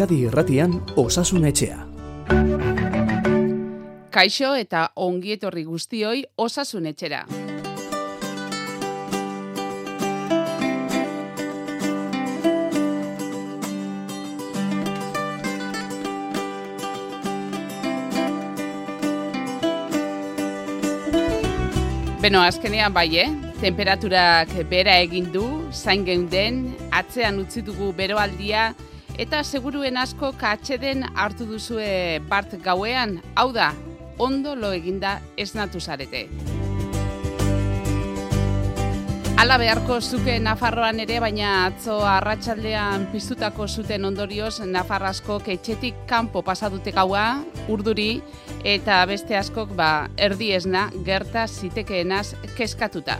Euskadi Irratian Osasun Etxea. Kaixo eta ongietorri guztioi Osasun Etxera. Beno, azkenean bai, eh? Temperaturak bera egin du, zain geunden, atzean utzi dugu beroaldia, eta seguruen asko katxeden hartu duzue bart gauean, hau da, ondo lo eginda esnatu zarete. Ala beharko zuke Nafarroan ere, baina atzo arratsaldean piztutako zuten ondorioz Nafarrasko ketxetik kanpo pasadute gaua, urduri, eta beste askok ba, erdi esna gerta zitekeenaz keskatuta.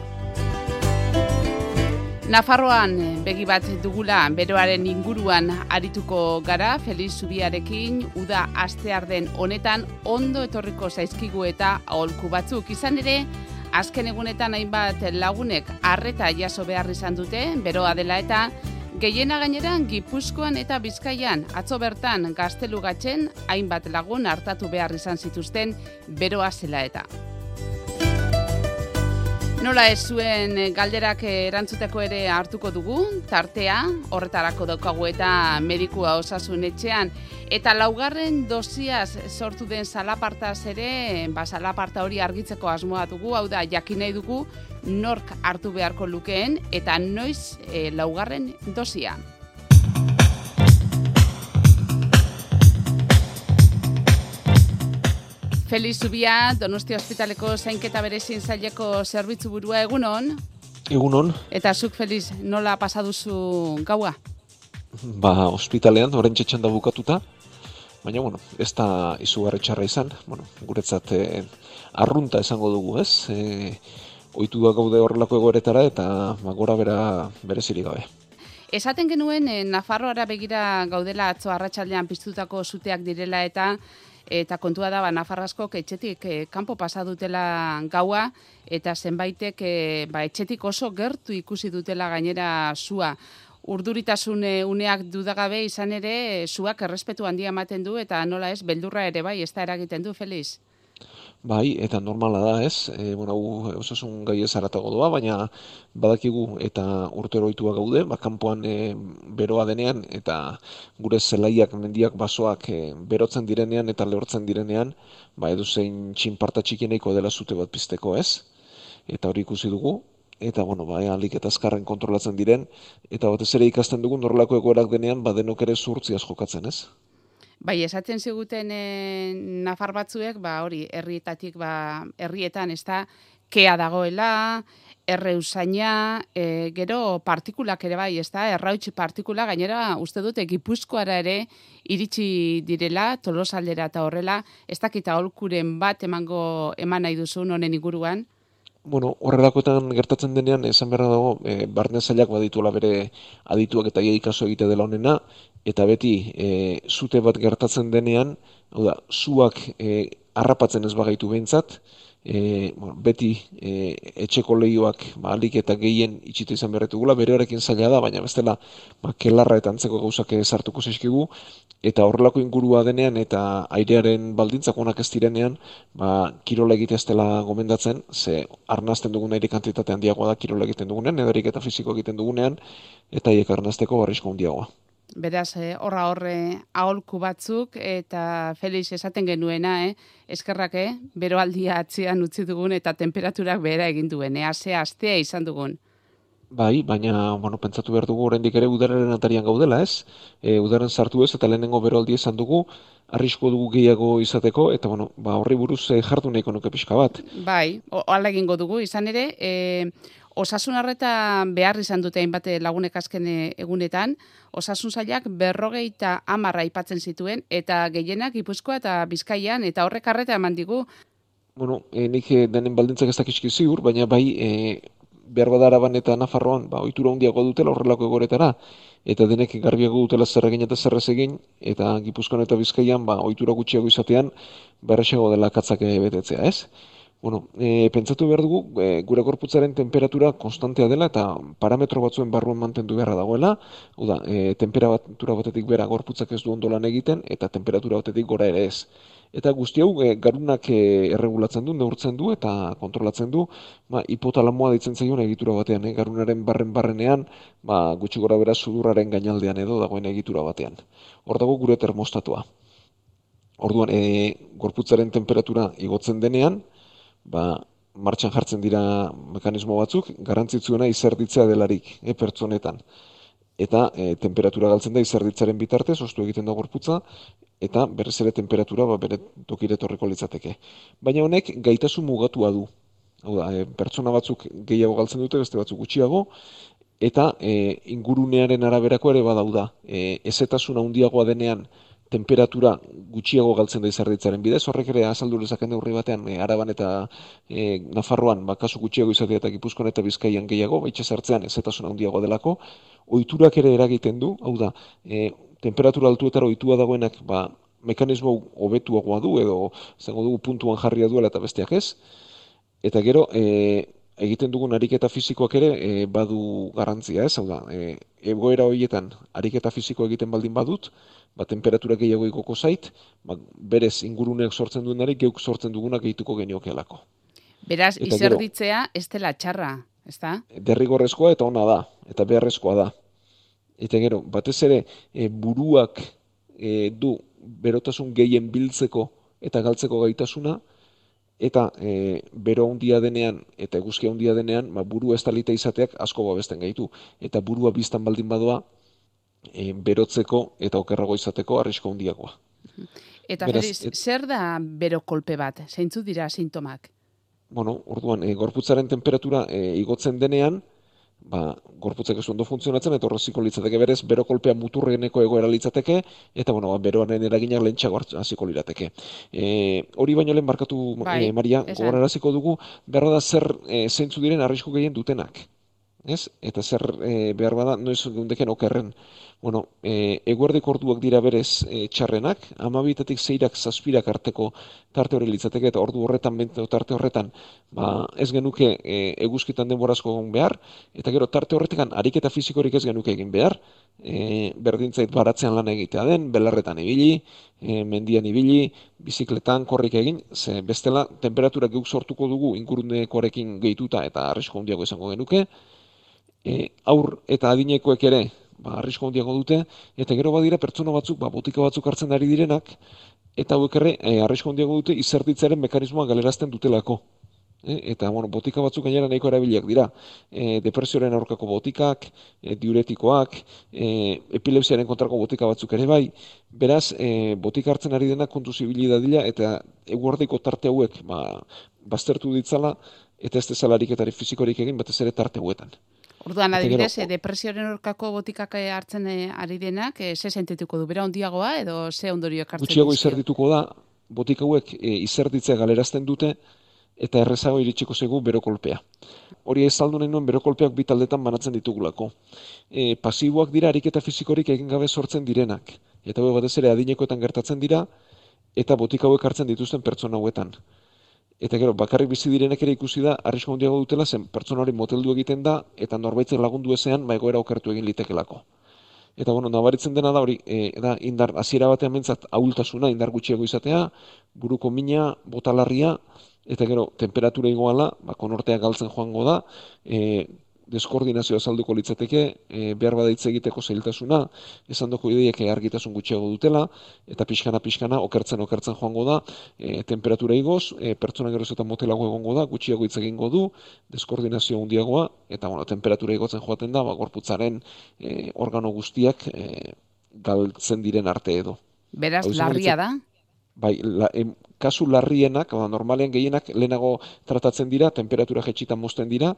Nafarroan begi bat dugula beroaren inguruan arituko gara, Feliz Zubiarekin, uda astear den honetan ondo etorriko zaizkigu eta aholku batzuk. Izan ere, azken egunetan hainbat lagunek arreta jaso behar izan dute, beroa dela eta Gehiena gaineran Gipuzkoan eta Bizkaian atzo bertan gaztelugatzen hainbat lagun hartatu behar izan zituzten beroa zela eta. Nola ez zuen galderak erantzuteko ere hartuko dugu, tartea, horretarako daukagu eta medikua osasun etxean, eta laugarren dosiaz sortu den salapartaz ere, ba, salaparta hori argitzeko asmoa dugu, hau da, jakin nahi dugu, nork hartu beharko lukeen, eta noiz e, laugarren dosia. Feliz Zubia, Donostia Hospitaleko zainketa berezin zaileko zerbitzu burua egunon. Egunon. Eta zuk Feliz, nola pasaduzu gaua? Ba, ospitalean, orain txetxan da bukatuta. Baina, bueno, ez da izugarri txarra izan. Bueno, guretzat eh, arrunta esango dugu, ez? Eh, oitu da gaude horrelako egoretara eta ba, gora bera berezirik gabe. Esaten genuen, eh, Nafarroara begira gaudela atzo arratsaldean piztutako zuteak direla eta eta kontua da ba Nafarrasko etxetik e, kanpo pasa dutela gaua eta zenbaitek e, ba, etxetik oso gertu ikusi dutela gainera sua. Urduritasun uneak dudagabe izan ere suak errespetu handia ematen du eta nola ez beldurra ere bai ez da eragiten du Feliz Bai, eta normala da, ez? E, bueno, osasun gai ez aratago doa, baina badakigu eta urtero oitua gaude, ba, kanpoan e, beroa denean, eta gure zelaiak, mendiak, basoak e, berotzen direnean eta lehortzen direnean, ba, edu zein txinparta txikieneiko dela zute bat pizteko, ez? Eta hori ikusi dugu, eta bueno, ba, alik eta azkarren kontrolatzen diren, eta batez ere ikasten dugu norrelako egoerak denean, ba, denok ere zurtziaz jokatzen, ez? Bai, esaten ziguten e, nafar batzuek, ba, hori, herrietatik, ba, herrietan, ez da, kea dagoela, erreusaina, e, gero partikulak ere bai, ez da, errautsi partikula, gainera, uste dute, gipuzkoara ere, iritsi direla, tolosaldera eta horrela, ez dakita holkuren bat emango eman nahi duzu, honen inguruan? Bueno, horrelakoetan gertatzen denean, esan beharra dago, e, barne zailak badituela bere adituak eta iedikazo egite dela honena, eta beti e, zute bat gertatzen denean, hau da, zuak e, harrapatzen ez bagaitu behintzat, e, bueno, beti e, etxeko lehioak ba, alik eta gehien itxita izan berretugula, bere horrekin zaila da, baina bestela ba, kelarra eta antzeko gauzak sartuko zaizkigu, eta horrelako ingurua denean eta airearen baldintzak onak ez direnean, ba, kirola egitea ez dela gomendatzen, ze arnazten dugun aire kantitate handiagoa da kirola egiten dugunean, edarik eta fiziko egiten dugunean, eta hiek arnazteko barrizko handiagoa. Beraz, eh, horra horre aholku batzuk eta Felix esaten genuena, eh? eskerrak, eh? beroaldia atzean utzi dugun eta temperaturak behera egin duen, eh? azea astea izan dugun. Bai, baina, bueno, pentsatu behar dugu oraindik ere udararen atarian gaudela, ez? E, udaren sartu ez eta lehenengo beroaldia izan dugu, arrisko dugu gehiago izateko, eta, bueno, ba, horri buruz e, jartu nahiko nuke pixka bat. Bai, ala egingo dugu, izan ere, e, Osasun arreta behar izan dute hainbat lagunek azken egunetan, osasun zailak berrogeita amarra aipatzen zituen, eta gehienak ipuzkoa eta bizkaian, eta horrek arreta eman digu. Bueno, e, nik eh, denen baldintzak ez dakizki ziur, baina bai e, behar badara ban eta nafarroan, ba, oitura hundiago dutela horrelako egoretara, eta denek garbiago dutela zer egin eta zer egin, eta gipuzkoan eta bizkaian, ba, oitura gutxiago izatean, berrexago dela katzak betetzea, ez? Bueno, e, pentsatu behar dugu, e, gure gorputzaren temperatura konstantea dela eta parametro batzuen barruan mantendu beharra dagoela, hau da, e, temperatura batetik bera gorputzak ez du ondolan egiten eta temperatura batetik gora ere ez. Eta guzti hau, e, garunak e, erregulatzen du, neurtzen du eta kontrolatzen du, ba, hipotalamoa ditzen zaion egitura batean, e, garunaren barren barrenean, ba, gutxi gora bera sudurraren gainaldean edo dagoen egitura batean. Hor dago gure termostatua. Orduan, e, gorputzaren temperatura igotzen denean, ba, martxan jartzen dira mekanismo batzuk, garrantzitsuena izerditzea delarik, e, pertsonetan. Eta e, temperatura galtzen da izerditzaren bitartez, ostu egiten da gorputza, eta berrez ere temperatura ba, bere tokire torreko litzateke. Baina honek gaitasun mugatua du. Hau da, e, pertsona batzuk gehiago galtzen dute, beste batzuk gutxiago, eta e, ingurunearen araberako ere badauda. E, ezetasuna handiagoa denean, temperatura gutxiago galtzen da izarditzaren bidez, horrek ere azaldu lezaken neurri batean, e, araban eta e, Nafarroan, ba, kasu gutxiago izatea eta gipuzkoan eta bizkaian gehiago, baitxe zartzean ez eta handiago delako, ohiturak ere eragiten du, hau da, e, temperatura altuetara ohitua dagoenak, ba, mekanismo hobetuagoa du, edo zango dugu puntuan jarria duela eta besteak ez, eta gero, e, egiten dugun ariketa fisikoak ere e, badu garantzia, ez? Hau da, e, egoera horietan ariketa fisiko egiten baldin badut, ba, temperatura gehiago ikoko zait, ba, berez inguruneak sortzen duenari geuk sortzen dugunak egituko geniokelako. Beraz, eta izerditzea ez dela txarra, ez da? Derrigorrezkoa eta ona da, eta beharrezkoa da. Eta gero, batez ere, e, buruak e, du berotasun gehien biltzeko eta galtzeko gaitasuna, eta e, bero handia denean eta eguzki handia denean, ba, buru ez izateak asko babesten gaitu. Eta burua biztan baldin badoa, e, berotzeko eta okerrago izateko arrisko handiagoa. Eta Beraz, zer da bero kolpe bat? Zeintzu dira sintomak? Bueno, orduan, e, gorputzaren temperatura e, igotzen denean, ba, gorputzak ez ondo funtzionatzen, eta horreziko litzateke berez, bero kolpea muturreneko egoera litzateke, eta bueno, ba, beroaren eraginak lehentxago hasiko lirateke. E, hori baino lehen markatu, bai, e, Maria, gogoraraziko dugu, berra da zer e, zeintzu diren arrisku gehien dutenak ez? Eta zer e, behar bada, noiz gundeken okerren. Bueno, e, eguerdik orduak dira berez e, txarrenak, amabitatik zeirak zazpirak arteko tarte hori litzateke, eta ordu horretan, benteo tarte horretan, ba, ez genuke e, eguzkitan denborazko egon behar, eta gero tarte horretekan ariketa fizikorik ez genuke egin behar, e, berdintzait baratzean lan egitea den, belarretan ibili, e, mendian ibili, bizikletan korrik egin, ze bestela temperatura geuk sortuko dugu ingurunekoarekin gehituta eta arrisko handiago izango genuke, e, aur eta adinekoek ere ba, arrisko handiago dute, eta gero badira pertsona batzuk, ba, botika batzuk hartzen ari direnak, eta hauek ere e, arrisko handiago dute izerditzaren mekanismoa galerazten dutelako. E, eta bueno, botika batzuk gainera nahiko erabiliak dira. E, depresioaren aurkako botikak, e, diuretikoak, e, epilepsiaren kontrako botika batzuk ere bai. Beraz, e, botika hartzen ari denak kontu zibili eta eguardiko tarte hauek ba, baztertu ditzala, eta ez dezalarik eta fizikorik egin, batez ere tarte hauetan. Orduan, adibidez, e, depresioaren orkako botikak eh, hartzen eh, ari denak, e, ze sentituko du, bera ondiagoa edo ze ondorio ekartzen Gutxiago izerdituko da, botik hauek e, izerditzea galerazten dute, eta errezago iritsiko zegu berokolpea. Hori ez saldu nahi nuen berokolpeak bitaldetan banatzen ditugulako. E, pasiboak dira ariketa fizikorik egin gabe sortzen direnak. Eta hau batez ere adinekoetan gertatzen dira, eta botik hauek hartzen dituzten pertsona hauetan. Eta gero, bakarrik bizi direnek ere ikusi da, arrisko handiago dutela, zen pertsona hori moteldu egiten da, eta norbaitzen lagundu ezean, ba egoera okertu egin litekelako. Eta bueno, nabaritzen dena da hori, e, da indar hasiera batean mentzat ahultasuna, indar gutxiago izatea, buruko mina, botalarria, eta gero, temperatura iguala, ba, konortea galtzen joango da, e, deskoordinazioa azalduko litzateke, e, behar bada hitz egiteko zailtasuna, esan doko ideiek argitasun gutxiago dutela, eta pixkana pixkana okertzen okertzen joango da, e, temperatura igoz, e, pertsona geroz eta motelago egongo da, gutxiago hitz egingo du, deskoordinazio handiagoa, eta bueno, temperatura igotzen joaten da, ba, gorputzaren e, organo guztiak e, galtzen diren arte edo. Beraz, larria da? Bai, la, kasu larrienak, normalean gehienak lehenago tratatzen dira, temperatura jetxitan mozten dira,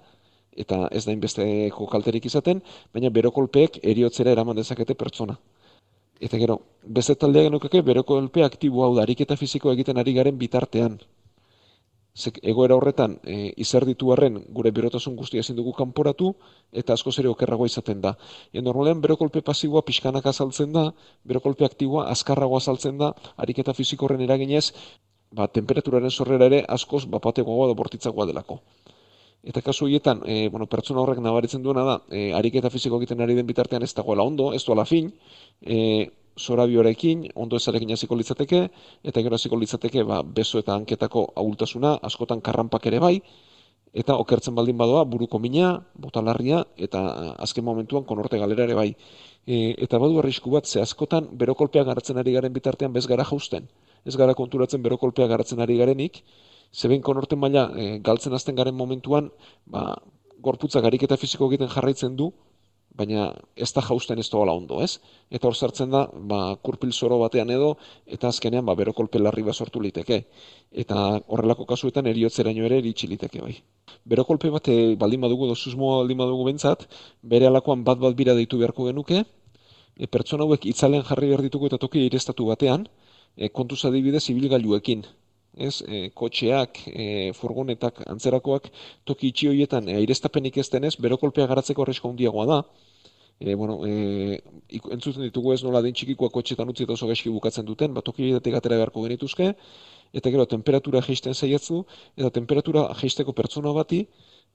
eta ez da inbesteko kalterik izaten, baina berokolpeek eriotzera eraman dezakete pertsona. Eta gero, beste taldea genukake, berokolpe aktibo hau da, ariketa fiziko egiten ari garen bitartean. Zek, egoera horretan, e, izerditu harren, gure berotasun guztia ezin dugu kanporatu, eta asko zere okerragoa izaten da. E, normalean, berokolpe pasiboa pixkanak azaltzen da, berokolpe aktiboa azkarragoa azaltzen da, ariketa fiziko horren eraginez, ba, temperaturaren sorrera ere askoz bapategoa da bortitzagoa delako. Eta kasu horietan, e, bueno, pertsona horrek nabaritzen duena da, e, ariketa fiziko egiten ari den bitartean ez dagoela ondo, ez duela fin, e, zora biorekin, ondo ezarekin hasiko litzateke, eta gero hasiko litzateke, ba, beso eta hanketako ahultasuna, askotan karranpak ere bai, eta okertzen baldin badoa, buruko mina, botalarria, eta azken momentuan konorte galera ere bai. E, eta badu arrisku bat, ze askotan berokolpea garatzen ari garen bitartean bez gara jausten. Ez gara konturatzen berokolpea garatzen ari garenik, zeben konorte maila e, galtzen azten garen momentuan, ba, gorputza gariketa fiziko egiten jarraitzen du, baina ez da jausten ez doala ondo, ez? Eta hor sartzen da, ba, kurpil zoro batean edo, eta azkenean, ba, berokolpe larri bat sortu liteke. Eta horrelako kasuetan eriotzeraino ere eritxi liteke bai. Berokolpe bat e, baldin badugu, dozuzmoa baldin badugu bentsat, bere alakoan bat bat bira deitu beharko genuke, e, pertsona hauek itzalean jarri behar ditugu eta toki irestatu batean, e, kontuz adibidez ibilgailuekin, ez, e, kotxeak, e, furgonetak, antzerakoak, toki itxi horietan e, aireztapenik ez denez, berokolpea garatzeko horrezko handiagoa da. E, bueno, e, entzuten ditugu ez nola den txikikoa kotxetan utzi eta oso gaizki bukatzen duten, bat toki atera beharko genituzke, eta gero, temperatura geisten zaiatzu, eta temperatura geisteko pertsona bati,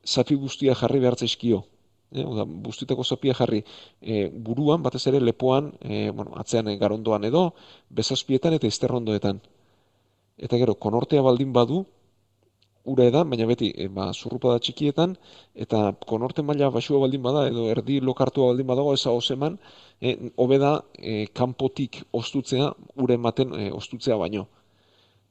zapi guztia jarri behar zaizkio. E, oda, buztitako zapia jarri e, buruan, batez ere lepoan, e, bueno, atzean garondoan edo, bezazpietan eta izterrondoetan eta gero konortea baldin badu ura edan, baina beti e, ba, zurrupa txikietan, eta konorte maila basua baldin bada, edo erdi lokartua baldin badago, eza oseman, e, obeda e, kanpotik ostutzea, ure ematen e, ostutzea baino.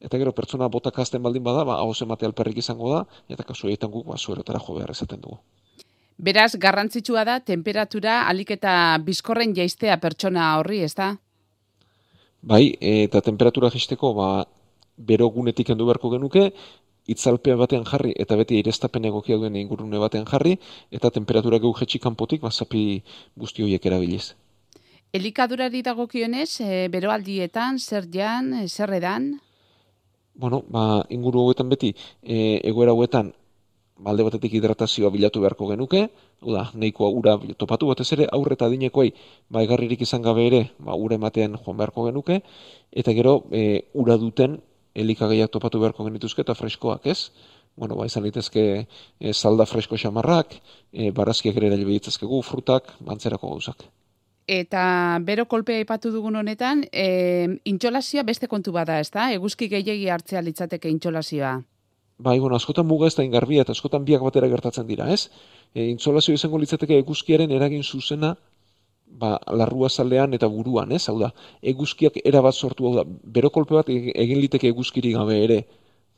Eta gero pertsona botak azten baldin bada, ba, hau emate alperrik izango da, eta kasu egiten guk, ba, zuerotara jo behar esaten dugu. Beraz, garrantzitsua da, temperatura alik eta bizkorren jaistea pertsona horri, ez da? Bai, eta temperatura jaisteko, ba, bero gunetik beharko genuke, itzalpea batean jarri eta beti irestapen egokia duen ingurune batean jarri eta temperatura geu jetxik kanpotik bazapi guzti horiek erabiliz. Elikadurari dagokionez, e, beroaldietan, zer jan, e, zer edan? Bueno, ba, inguru hauetan beti, e, egoera hauetan, balde batetik hidratazioa bilatu beharko genuke, Uda, nahikoa ura topatu batez ere aurre eta dinekoei ba egarririk izan gabe ere, ba ura ematean joan beharko genuke eta gero e, ura duten elikagaiak topatu beharko genituzke eta freskoak, ez? Bueno, ba, izan litezke e, salda fresko xamarrak, e, barazkiak ere eraile frutak, bantzerako gauzak. Eta bero kolpea ipatu dugun honetan, e, intxolazioa beste kontu bada, ez da? Eguzki gehiagi hartzea litzateke intxolazioa. Bai, bueno, askotan muga ez da ingarbia eta askotan biak batera gertatzen dira, ez? E, intxolazio izango litzateke eguzkiaren eragin zuzena ba, larrua zalean eta buruan, ez? Hau da, eguzkiak erabat sortu, hau da, bero kolpe bat e-, egin liteke eguzkiri gabe ere,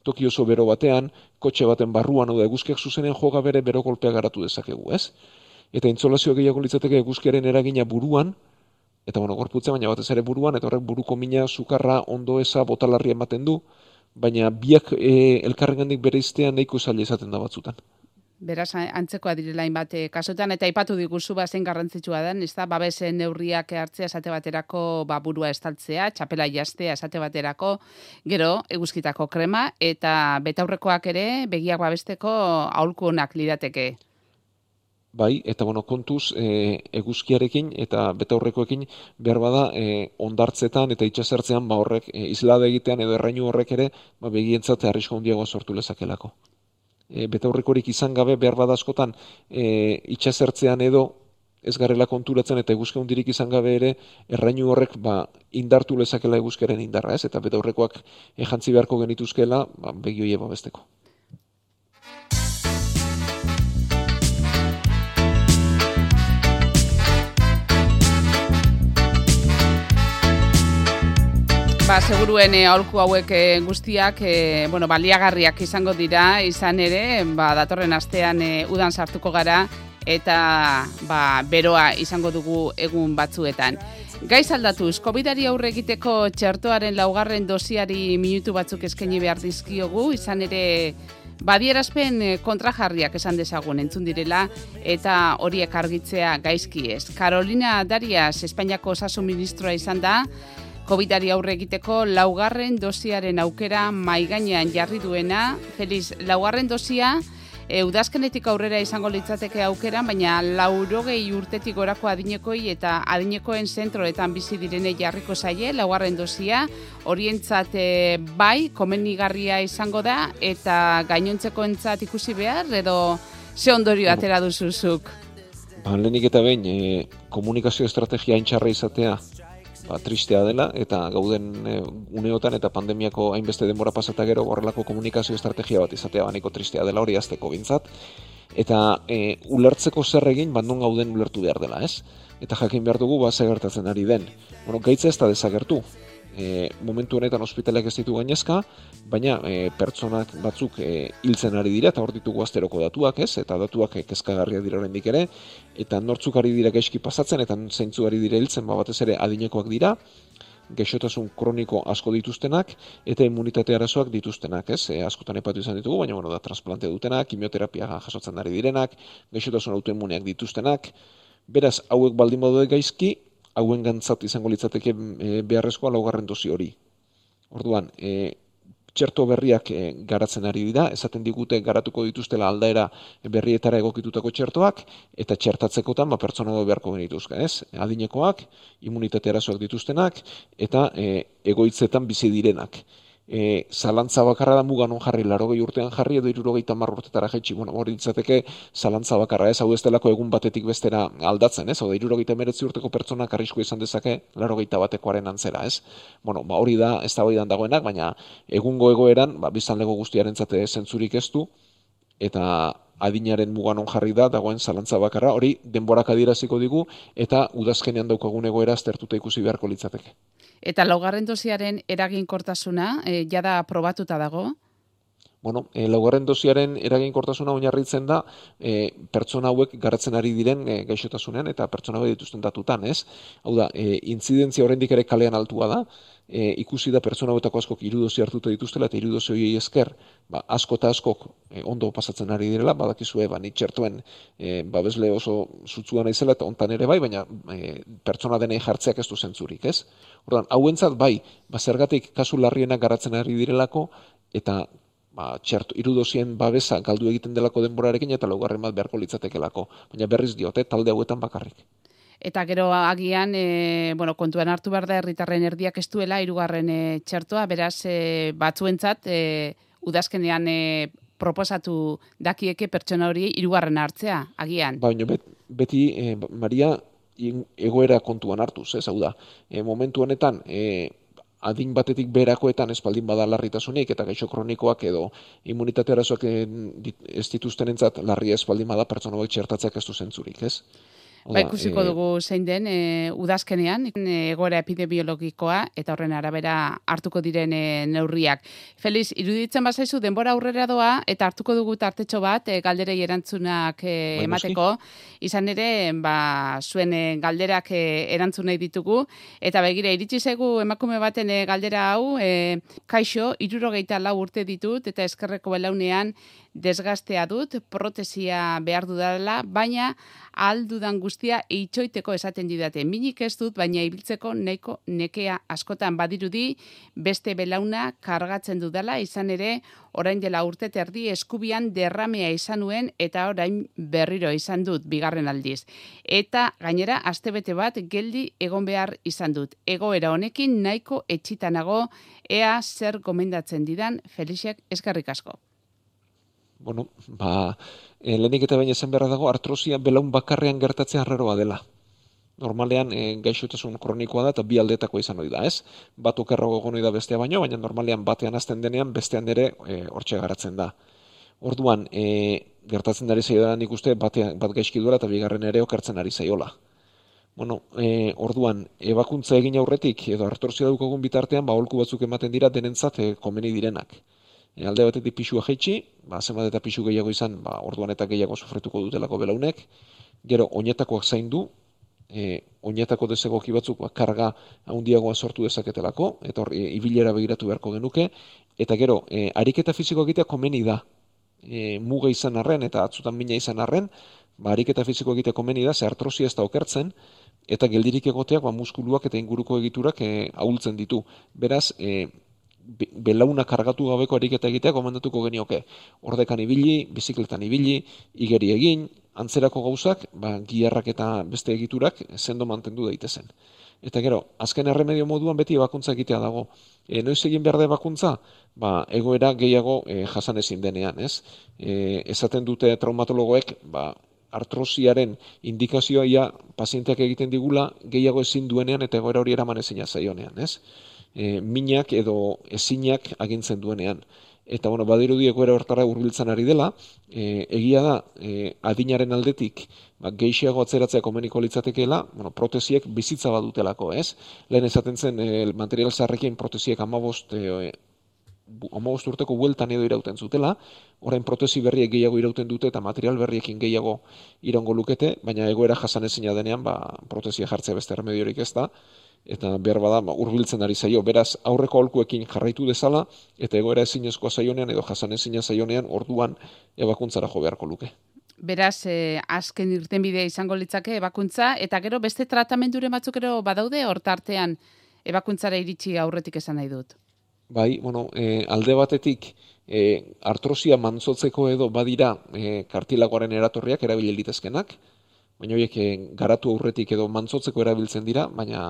toki oso bero batean, kotxe baten barruan, hau da, eguzkiak zuzenen joga bere bero kolpea garatu dezakegu, ez? Eta intzolazio gehiago litzateke eguzkiaren eragina buruan, eta bueno, gorputzen baina batez ere buruan, eta horrek buruko mina, sukarra, ondo eza, botalarri ematen du, baina biak e, elkarren gandik bere iztean nahiko zaila izaten da batzutan beraz antzekoa direla bat e, kasotan eta aipatu diguzu ba zen garrantzitsua den, ezta? Babesen neurriak hartzea esate baterako ba burua estaltzea, txapela jastea esate baterako, gero eguzkitako krema eta betaurrekoak ere begiak babesteko aholku onak lirateke. Bai, eta bueno, kontuz e, eguzkiarekin eta betaurrekoekin behar bada e, ondartzetan eta itxasertzean ba horrek e, izlade egitean edo errainu horrek ere ba, begientzat arrisko handiagoa sortu lezakelako e, betaurrekorik izan gabe behar badaskotan e, itxasertzean edo ez garela konturatzen eta eguzke hundirik izan gabe ere errainu horrek ba, indartu lezakela eguzkeren indarra ez eta betaurrekoak ejantzi beharko genituzkela ba, begioie babesteko. Ba, seguruen e, aholku hauek e, guztiak e, bueno, baliagarriak izango dira izan ere, ba, datorren astean e, udan sartuko gara eta ba, beroa izango dugu egun batzuetan. Gaiz aldatuz, COVID-ari aurre egiteko txertoaren laugarren dosiari minutu batzuk eskaini behar dizkiogu, izan ere badierazpen kontrajarriak esan dezagun entzun direla eta horiek argitzea gaizki ez. Carolina Darias, Espainiako osasun ministroa izan da, COVIDari aurre egiteko laugarren dosiaren aukera mai gainean jarri duena. Feliz, laugarren dosia E, udazkenetik aurrera izango litzateke aukeran, baina laurogei urtetik gorako adinekoi eta adinekoen zentroetan bizi direnei jarriko zaie, laugarren dozia, orientzat e, bai, komenigarria izango da, eta gainontzeko entzat ikusi behar, edo ze ondorio atera duzuzuk? Ba, lehenik eta behin, e, komunikazio estrategia intxarra izatea, ba, tristea dela, eta gauden e, uneotan eta pandemiako hainbeste denbora pasata gero horrelako komunikazio estrategia bat izatea baniko tristea dela hori azteko bintzat. Eta e, ulertzeko zer egin, bandun gauden ulertu behar dela, ez? Eta jakin behar dugu, ba, gertatzen ari den. Bueno, gaitza ez da dezagertu, e, momentu honetan ospitaleak ez ditu gainezka, baina e, pertsonak batzuk e, hiltzen ari dira eta hor ditugu asteroko datuak, ez? Eta datuak e, kezkagarria dira oraindik ere eta nortzuk ari dira gaizki pasatzen eta zeintzu ari dira hiltzen, ba batez ere adinekoak dira gexotasun kroniko asko dituztenak eta immunitate arazoak dituztenak, ez? E, askotan epatu izan ditugu, baina bueno, da transplante dutenak, kimioterapia jasotzen ari direnak, gexotasun autoimmuneak dituztenak. Beraz, hauek baldin badu gaizki, hauen gantzat izango litzateke e, beharrezkoa laugarren dozi hori. Orduan, e, txerto berriak e, garatzen ari dira, esaten digute garatuko dituztela aldaera berrietara egokitutako txertoak, eta txertatzekotan ba, pertsona beharko genituzka, ez? Adinekoak, immunitate arazoak dituztenak, eta e, egoitzetan bizi direnak e, zalantza bakarra da mugan on jarri, laro urtean jarri edo irurogei tamar urtetara jaitsi, bueno, hori ditzateke zalantza bakarra ez, hau ez delako egun batetik bestera aldatzen, ez, hau da irurogei meretzi urteko pertsonak arrisko izan dezake laro batekoaren antzera, ez. Bueno, ba, hori da, ez da dagoenak, baina egungo egoeran, ba, biztan lego guztiaren zate zentzurik ez du, eta adinaren mugan on jarri da, dagoen zalantza bakarra, hori denborak adieraziko digu, eta udazkenean daukagun egoera aztertuta ikusi beharko litzateke. Eta laugarren dosiaren eraginkortasuna, e, jada probatuta dago? Bueno, e, laugarren dosiaren eraginkortasuna oinarritzen da e, pertsona hauek garatzen ari diren e, gaixotasunean eta pertsona hauek dituzten datutan, ez? Hau da, e, intzidentzia oraindik ere kalean altua da, e, ikusi da pertsona hauetako askok irudozi hartuta dituztela eta irudozi horiei esker, ba, asko eta askok e, ondo pasatzen ari direla, badakizue, ba, txertuen e, babesle oso zutzua naizela eta ontan ere bai, baina e, pertsona denei jartzeak ez du zentzurik, ez? Ordan hauentzat bai, ba, zergatik kasu larrienak garatzen ari direlako, eta ba, txertu, irudozien babesa galdu egiten delako denborarekin eta laugarren bat beharko litzatekelako. Baina berriz diote, talde hauetan bakarrik. Eta gero agian, e, bueno, kontuan hartu behar da herritarren erdiak ez duela, irugarren e, txertoa, beraz, e, batzuentzat, e, udazkenean e, proposatu dakieke pertsona hori irugarren hartzea, agian. Baina beti, e, Maria, egoera kontuan hartuz, ez hau da. E, momentu honetan, e, adin batetik berakoetan espaldin bada larritasunik eta gaixo kronikoak edo immunitate arazoak ez dituzten entzat larria espaldin bada pertsona txertatzak ez du zentzurik, ez? Ba, ikusiko dugu zein den e, udazkenean, e, egoera epidemiologikoa eta horren arabera hartuko diren e, neurriak. Feliz, iruditzen bazaizu denbora aurrera doa eta hartuko dugu tartetxo bat e, galderei erantzunak e, bai, emateko. Izan ere, ba, zuen e, galderak e, erantzun nahi ditugu. Eta begira, iritsi zegu emakume baten e, galdera hau, e, kaixo, irurogeita lau urte ditut eta eskerreko belaunean desgastea dut, protesia behar dudala, baina aldudan guztia eitxoiteko esaten didate. Minik ez dut, baina ibiltzeko neko nekea askotan badirudi beste belauna kargatzen dudala, izan ere orain dela urte terdi eskubian derramea izan nuen eta orain berriro izan dut bigarren aldiz. Eta gainera astebete bat geldi egon behar izan dut. Egoera honekin nahiko etxitanago ea zer gomendatzen didan Felixek eskarrik asko bueno, ba, e, lehenik eta baina esan beharra dago, artrosia belaun bakarrean gertatzea arreroa dela. Normalean e, gaixotasun kronikoa da eta bi aldetako izan hori da, ez? Bat okerrago egon da bestea baino, baina normalean batean azten denean bestean ere e, hortxe garatzen da. Orduan, e, gertatzen dari zaio da nik uste batean, bat gaizki duela eta bigarren ere okertzen ari zaiola. Bueno, e, orduan, ebakuntza egin aurretik edo artrosia daukagun bitartean, ba, holku batzuk ematen dira denentzat e, komeni direnak alde batetik pixua jaitsi, ba, zenbat eta pixu gehiago izan, ba, orduan eta gehiago sufretuko dutelako belaunek, gero oinetakoak zaindu, e, oinetako dezegoki batzuk ba, karga handiagoa sortu dezaketelako, eta hor, e, ibilera begiratu beharko genuke, eta gero, e, ariketa fiziko egitea komeni da, e, muga izan arren, eta atzutan mina izan arren, ba, ariketa fiziko egitea komeni da, ze artrosia ez da okertzen, eta geldirik egoteak ba, muskuluak eta inguruko egiturak e, ahultzen ditu. Beraz, e, belauna kargatu gabeko eriketa egitea gomendatuko genioke. Ordekan ibili, bizikletan ibili, igeri egin, antzerako gauzak, ba, giarrak eta beste egiturak sendo mantendu daitezen. Eta gero, azken erremedio moduan beti ebakuntza egitea dago. E, noiz egin behar da ebakuntza? Ba, egoera gehiago e, jasan ezin denean, ez? E, esaten dute traumatologoek, ba, artrosiaren indikazioa ia pazienteak egiten digula gehiago ezin duenean eta egoera hori eraman ezina zaionean, ez? E, minak edo ezinak agintzen duenean. Eta, bueno, badiru egoera hortara urbiltzen ari dela, e, egia da, e, adinaren aldetik, ba, geixiago atzeratzea komeniko litzatekeela, bueno, protesiek bizitza badutelako, ez? Lehen esaten zen, e, material zarrekin protesiek amabost, e, amabost urteko bueltan edo irauten zutela, orain protesi berriek gehiago irauten dute eta material berriekin gehiago irango lukete, baina egoera jasan ezina denean, ba, protesia jartzea beste remediorik ez da, eta behar bada ba, urbiltzen ari zaio, beraz aurreko aholkuekin jarraitu dezala, eta egoera ezinezkoa zaionean edo jasan ezina zaionean orduan ebakuntzara jo beharko luke. Beraz, eh, azken irten bidea izango litzake ebakuntza, eta gero beste tratamenduren batzuk ero badaude, hortartean ebakuntzara iritsi aurretik esan nahi dut. Bai, bueno, e, alde batetik e, artrosia mantzotzeko edo badira e, kartilagoaren eratorriak erabile litezkenak, baina horiek e, garatu aurretik edo mantzotzeko erabiltzen dira, baina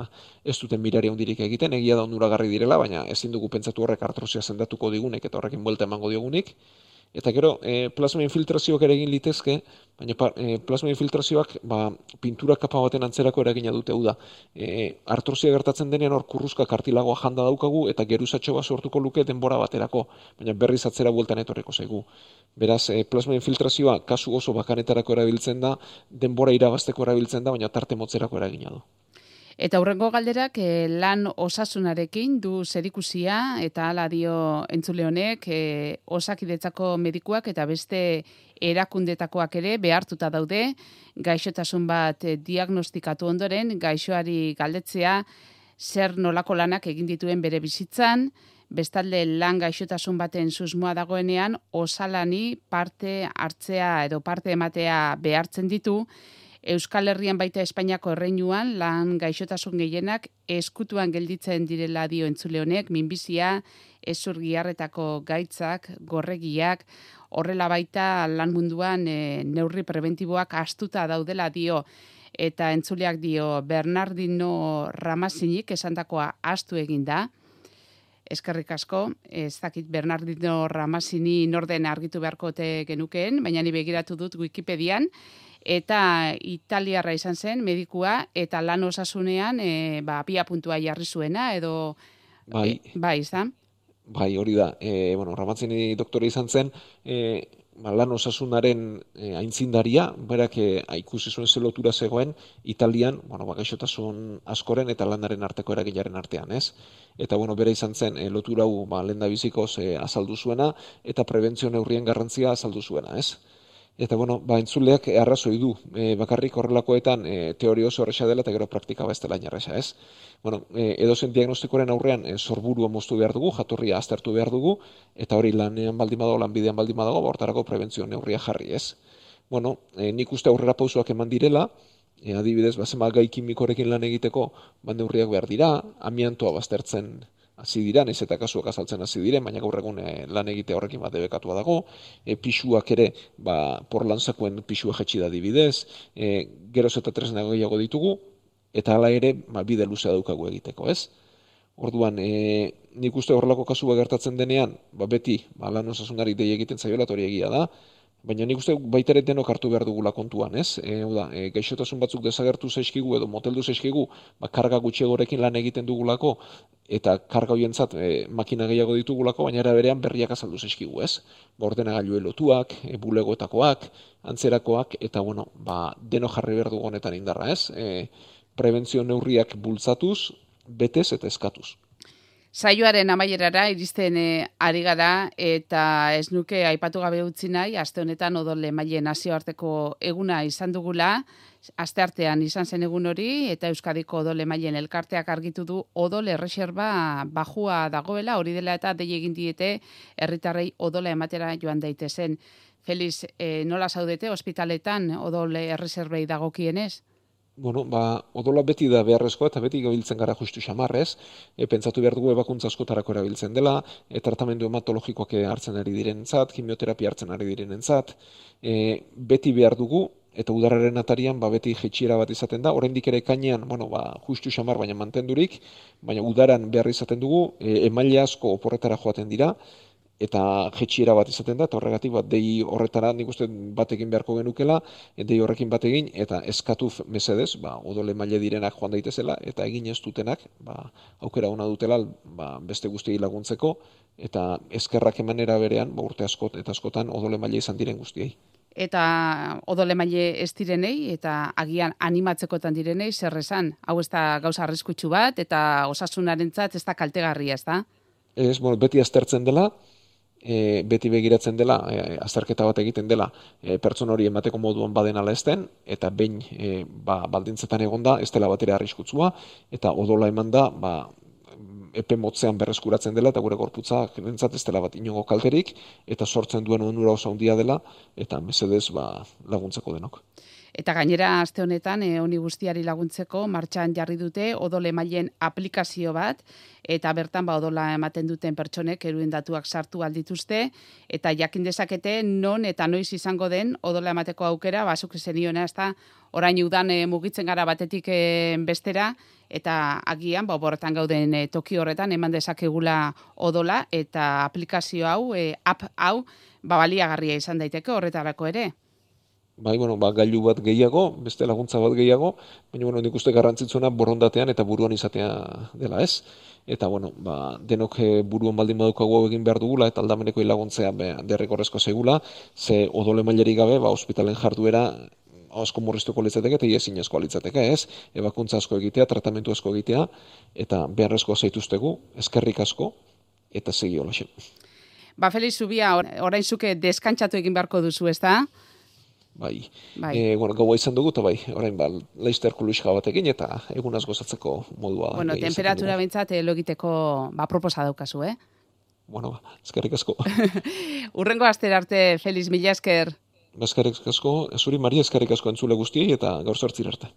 ez duten mirari handirik egiten, egia da onuragarri direla, baina ezin dugu pentsatu horrek artrosia sendatuko digunek eta horrekin buelta emango digunik. Eta gero, e, plasma infiltrazioak ere egin litezke, baina e, plasma infiltrazioak ba, pintura kapa baten antzerako eragina dute hau da. E, artrosia gertatzen denean hor kurruzka kartilagoa janda daukagu eta geruzatxo bat sortuko luke denbora baterako, baina berriz atzera bueltan etorreko zaigu. Beraz, e, plasma infiltrazioa kasu oso bakanetarako erabiltzen da, denbora irabazteko erabiltzen da, baina tarte motzerako eragina du. Eta hurrengo galderak e, lan osasunarekin du zerikusia eta hala dio entzule honek e, osakidetzako medikuak eta beste erakundetakoak ere behartuta daude. Gaixotasun bat e, diagnostikatu ondoren gaixoari galdetzea zer nolako lanak egin dituen bere bizitzan, bestalde lan gaixotasun baten susmoa dagoenean osalani parte hartzea edo parte ematea behartzen ditu, Euskal Herrian baita Espainiako erreinuan lan gaixotasun gehienak eskutuan gelditzen direla dio entzule honek, minbizia, ezurgiarretako gaitzak, gorregiak, horrela baita lan munduan e, neurri preventiboak astuta daudela dio eta entzuleak dio Bernardino Ramasinik esandakoa astu egin da. Eskerrik asko, ez dakit Bernardino Ramasini norden argitu beharko te genukeen, baina ni begiratu dut Wikipedian, eta italiarra izan zen medikua eta lan osasunean e, ba pia puntua jarri zuena edo bai. e, bai izan bai hori da. E, bueno ramatzeni doktore izan zen e, ba, lan osasunaren e, aintzindaria berak e, ikusi zuen ze lotura zegoen Italian bueno ba gaixotasun askoren eta landaren arteko eraginaren artean ez? Eta bueno bere izan zen e, lotura hau ba lenda bizikoz e, azaldu zuena eta prebentzio neurrien garrantzia azaldu zuena ez Eta bueno, ba entzuleak arrazoi du. E, bakarrik horrelakoetan e, teoria oso erresa dela eta gero praktika ba ez dela inarresa, ez? Bueno, e, edozen diagnostikoren aurrean e, sorburua moztu behar dugu, jatorria aztertu behar dugu eta hori lanean baldin badago, lanbidean baldin badago, ba hortarako prebentzio neurria jarri, ez? Bueno, e, nik uste aurrera pausoak eman direla, e, adibidez, bazema gai kimikorekin lan egiteko bande neurriak behar dira, amiantoa baztertzen hasi dira, ez eta kasuak azaltzen hasi diren, baina gaur egun eh, lan egite horrekin bat debekatua dago, e, pisuak ere, ba, por lanzakuen pisua jetxi da dibidez, e, geroz eta tresna gehiago ditugu, eta hala ere, ba, bide luzea daukagu egiteko, ez? Orduan, e, nik uste horrelako kasua gertatzen denean, ba, beti, ba, lan osasunari dei egiten zaiola, hori egia da, Baina nik uste baita denok hartu behar dugula kontuan, ez? E, da, e, gaixotasun batzuk desagertu zaizkigu edo moteldu zaizkigu, ba, karga gutxegorekin lan egiten dugulako, eta karga hoientzat e, makina gehiago ditugulako, baina era berean berriak azaldu zaizkigu, ez? Ba, ordenagailu lotuak, e, bulegoetakoak, antzerakoak, eta bueno, ba, deno jarri behar dugu honetan indarra, ez? E, prebentzio neurriak bultzatuz, betez eta eskatuz. Saioaren amaierara iristen e, ari gara eta ez nuke aipatu gabe utzi nahi aste honetan odole mailen nazioarteko eguna izan dugula aste artean izan zen egun hori eta Euskadiko odole mailen elkarteak argitu du odole erreserba bajua dagoela hori dela eta dei egin diete herritarrei odole ematera joan daitezen Feliz, e, nola zaudete ospitaletan odole erreserbei dagokienez? Bueno, ba, odola beti da beharrezkoa eta beti gabiltzen gara justu xamarrez, e, pentsatu behar dugu ebakuntza askotarako erabiltzen dela, e, tratamendu hematologikoak hartzen ari direnentzat, kimioterapia hartzen ari direnentzat, e, beti behar dugu, eta udararen atarian ba, beti jetxiera bat izaten da, oraindik ere kainean, bueno, ba, justu xamar baina mantendurik, baina udaran behar izaten dugu, e, emaile asko oporretara joaten dira, eta jetxiera bat izaten da, eta horregatik bat dei horretara nik uste bat egin beharko genukela, dei horrekin bat egin, eta eskatu mesedez, ba, odole maile direnak joan daitezela, eta egin ez dutenak, ba, aukera ona dutela, ba, beste guztiei laguntzeko, eta eskerrak emanera berean, ba, urte askot eta askotan odole maile izan diren guztiei. Eta odole maile ez direnei, eta agian animatzekotan direnei, zer esan, hau ez da gauza arriskutsu bat, eta osasunaren ez da kaltegarria, ez da? Ez, bueno, beti aztertzen dela, e, beti begiratzen dela, e, azterketa bat egiten dela, e, pertson hori emateko moduan baden ala ezten, eta behin e, ba, baldintzetan egonda, ez dela batera arriskutzua, eta odola eman da, ba, epe motzean berreskuratzen dela, eta gure gorputza nentzat ez dela bat inongo kalterik, eta sortzen duen onura oso handia dela, eta mesedez ba, laguntzeko denok. Eta gainera aste honetan e, honi guztiari laguntzeko martxan jarri dute odole mailen aplikazio bat eta bertan ba odola ematen duten pertsonek eruen datuak sartu aldituzte eta jakin dezakete non eta noiz izango den odola emateko aukera basuk zeniona ezta orain udan e, mugitzen gara batetik e, bestera. Eta agian ba borretan gauden e, toki horretan eman dezakegula odola eta aplikazio hau e, app hau ba baliagarria izan daiteke horretarako ere bai, bueno, ba, gailu bat gehiago, beste laguntza bat gehiago, baina, bueno, nik uste garrantzitzuena borondatean eta buruan izatea dela, ez? Eta, bueno, ba, denok eh, buruan baldin badukago egin behar dugula, eta aldameneko hilaguntzea derrekorrezko segula, ze odole maileri gabe, ba, ospitalen jarduera asko murriztuko litzateke eta iezin asko litzateke, ez? Ebakuntza asko egitea, tratamentu asko egitea, eta beharrezko zaituztegu, eskerrik asko, eta segi hola Ba, Feliz Zubia, orain zuke deskantzatu egin beharko duzu, ez da? Bai. bai. E, bueno, gaua izan dugu, eta bai, orain ba, leister kuluska batekin, eta egunaz gozatzeko modua. Bueno, temperatura bintzat, eh, logiteko, ba, proposa daukazu, eh? Bueno, ba, ezkerrik asko. Urrengo aster arte, Feliz Mila esker. Ezkerrik asko, ezuri Maria ezkerrik asko entzule guztiei, eta gaur sortzir arte.